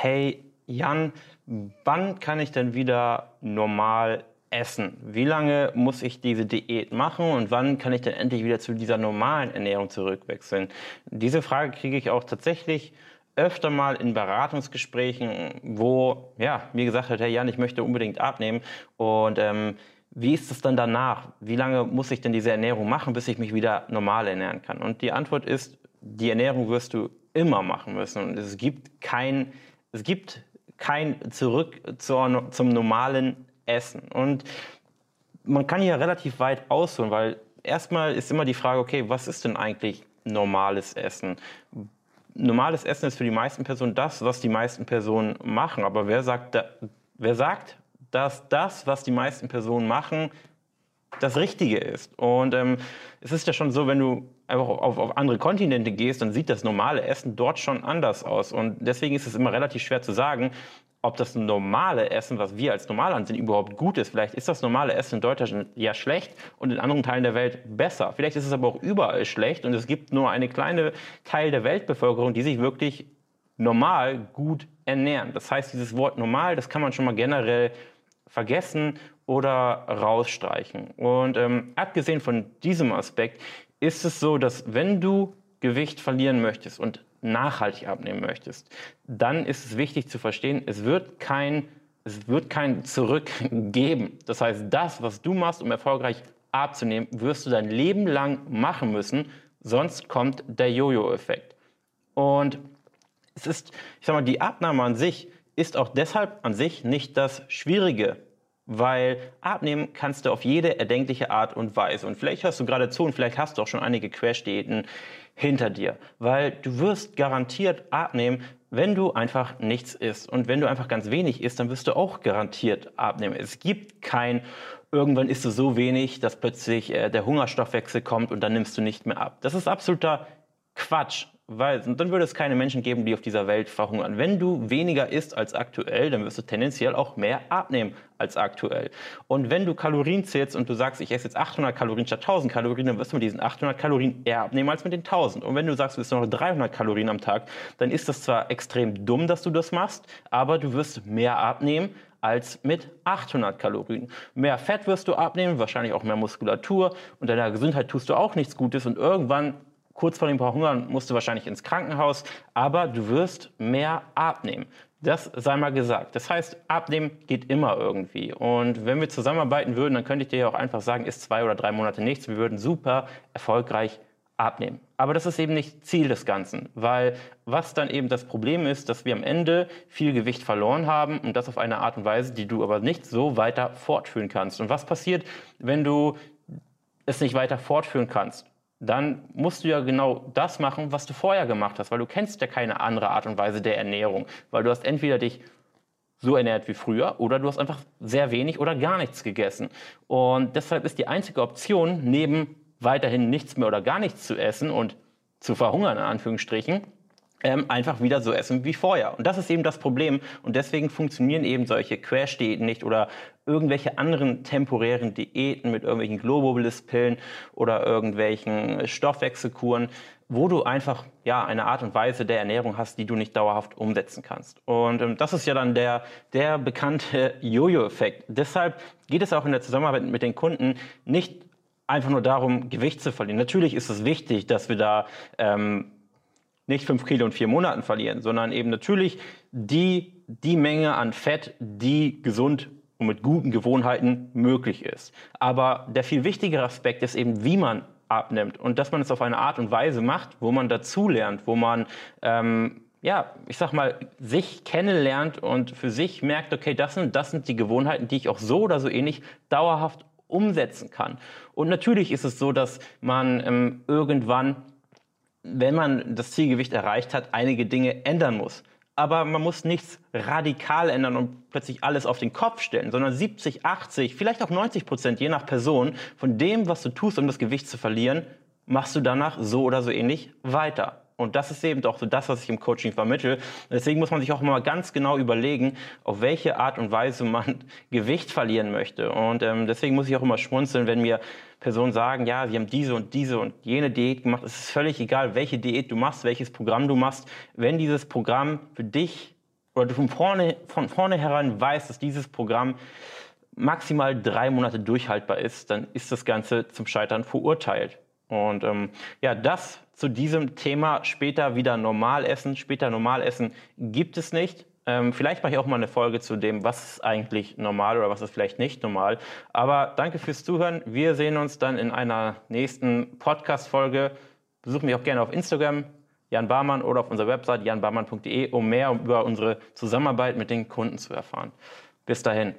hey Jan, wann kann ich denn wieder normal essen? Wie lange muss ich diese Diät machen und wann kann ich denn endlich wieder zu dieser normalen Ernährung zurückwechseln? Diese Frage kriege ich auch tatsächlich öfter mal in Beratungsgesprächen, wo ja, mir gesagt wird, hey Jan, ich möchte unbedingt abnehmen und ähm, wie ist es dann danach? Wie lange muss ich denn diese Ernährung machen, bis ich mich wieder normal ernähren kann? Und die Antwort ist, die Ernährung wirst du immer machen müssen. Und es gibt kein, es gibt kein Zurück zur, zum normalen Essen. Und man kann hier relativ weit ausholen, weil erstmal ist immer die Frage, okay, was ist denn eigentlich normales Essen? Normales Essen ist für die meisten Personen das, was die meisten Personen machen. Aber wer sagt, wer sagt dass das, was die meisten Personen machen, das Richtige ist. Und ähm, es ist ja schon so, wenn du einfach auf, auf, andere Kontinente gehst, dann sieht das normale Essen dort schon anders aus. Und deswegen ist es immer relativ schwer zu sagen, ob das normale Essen, was wir als normal ansehen, überhaupt gut ist. Vielleicht ist das normale Essen in Deutschland ja schlecht und in anderen Teilen der Welt besser. Vielleicht ist es aber auch überall schlecht und es gibt nur eine kleine Teil der Weltbevölkerung, die sich wirklich normal gut ernähren. Das heißt, dieses Wort normal, das kann man schon mal generell vergessen oder rausstreichen. Und ähm, abgesehen von diesem Aspekt ist es so, dass wenn du Gewicht verlieren möchtest und nachhaltig abnehmen möchtest, dann ist es wichtig zu verstehen, es wird kein, es wird kein Zurück geben. Das heißt, das, was du machst, um erfolgreich abzunehmen, wirst du dein Leben lang machen müssen, sonst kommt der Jojo-Effekt. Und es ist, ich sag mal, die Abnahme an sich ist auch deshalb an sich nicht das Schwierige, weil abnehmen kannst du auf jede erdenkliche Art und Weise. Und vielleicht hörst du gerade zu und vielleicht hast du auch schon einige Crash-Diäten hinter dir, weil du wirst garantiert abnehmen, wenn du einfach nichts isst. Und wenn du einfach ganz wenig isst, dann wirst du auch garantiert abnehmen. Es gibt kein, irgendwann isst du so wenig, dass plötzlich äh, der Hungerstoffwechsel kommt und dann nimmst du nicht mehr ab. Das ist absoluter Quatsch. Weil dann würde es keine Menschen geben, die auf dieser Welt verhungern. Wenn du weniger isst als aktuell, dann wirst du tendenziell auch mehr abnehmen als aktuell. Und wenn du Kalorien zählst und du sagst, ich esse jetzt 800 Kalorien statt 1000 Kalorien, dann wirst du mit diesen 800 Kalorien eher abnehmen als mit den 1000. Und wenn du sagst, du isst nur noch 300 Kalorien am Tag, dann ist das zwar extrem dumm, dass du das machst, aber du wirst mehr abnehmen als mit 800 Kalorien. Mehr Fett wirst du abnehmen, wahrscheinlich auch mehr Muskulatur und deiner Gesundheit tust du auch nichts Gutes und irgendwann kurz vor dem Verhungern musst du wahrscheinlich ins Krankenhaus, aber du wirst mehr abnehmen. Das sei mal gesagt. Das heißt, abnehmen geht immer irgendwie. Und wenn wir zusammenarbeiten würden, dann könnte ich dir ja auch einfach sagen, ist zwei oder drei Monate nichts. Wir würden super erfolgreich abnehmen. Aber das ist eben nicht Ziel des Ganzen, weil was dann eben das Problem ist, dass wir am Ende viel Gewicht verloren haben und das auf eine Art und Weise, die du aber nicht so weiter fortführen kannst. Und was passiert, wenn du es nicht weiter fortführen kannst? Dann musst du ja genau das machen, was du vorher gemacht hast, weil du kennst ja keine andere Art und Weise der Ernährung, weil du hast entweder dich so ernährt wie früher oder du hast einfach sehr wenig oder gar nichts gegessen. Und deshalb ist die einzige Option, neben weiterhin nichts mehr oder gar nichts zu essen und zu verhungern, in Anführungsstrichen, ähm, einfach wieder so essen wie vorher. Und das ist eben das Problem. Und deswegen funktionieren eben solche Crash-Diäten nicht oder irgendwelche anderen temporären Diäten mit irgendwelchen Globulis-Pillen oder irgendwelchen Stoffwechselkuren, wo du einfach ja eine Art und Weise der Ernährung hast, die du nicht dauerhaft umsetzen kannst. Und ähm, das ist ja dann der der bekannte Jojo-Effekt. Deshalb geht es auch in der Zusammenarbeit mit den Kunden nicht einfach nur darum, Gewicht zu verlieren. Natürlich ist es wichtig, dass wir da ähm, nicht fünf Kilo in vier Monaten verlieren, sondern eben natürlich die, die Menge an Fett, die gesund und mit guten Gewohnheiten möglich ist. Aber der viel wichtigere Aspekt ist eben, wie man abnimmt und dass man es auf eine Art und Weise macht, wo man dazulernt, wo man ähm, ja, ich sag mal, sich kennenlernt und für sich merkt, okay, das sind, das sind die Gewohnheiten, die ich auch so oder so ähnlich dauerhaft umsetzen kann. Und natürlich ist es so, dass man ähm, irgendwann wenn man das Zielgewicht erreicht hat, einige Dinge ändern muss. Aber man muss nichts radikal ändern und plötzlich alles auf den Kopf stellen, sondern 70, 80, vielleicht auch 90 Prozent, je nach Person, von dem, was du tust, um das Gewicht zu verlieren, machst du danach so oder so ähnlich weiter. Und das ist eben doch so das, was ich im Coaching vermittle. Deswegen muss man sich auch mal ganz genau überlegen, auf welche Art und Weise man Gewicht verlieren möchte. Und ähm, deswegen muss ich auch immer schmunzeln, wenn mir Personen sagen, ja, wir haben diese und diese und jene Diät gemacht. Es ist völlig egal, welche Diät du machst, welches Programm du machst. Wenn dieses Programm für dich oder du von vorne, von vornherein weißt, dass dieses Programm maximal drei Monate durchhaltbar ist, dann ist das Ganze zum Scheitern verurteilt. Und ähm, ja, das zu diesem Thema später wieder normal essen. Später normal essen gibt es nicht. Ähm, vielleicht mache ich auch mal eine Folge zu dem, was ist eigentlich normal oder was ist vielleicht nicht normal. Aber danke fürs Zuhören. Wir sehen uns dann in einer nächsten Podcast-Folge. Besuchen mich auch gerne auf Instagram, Jan Barmann, oder auf unserer Website janbarmann.de, um mehr über unsere Zusammenarbeit mit den Kunden zu erfahren. Bis dahin.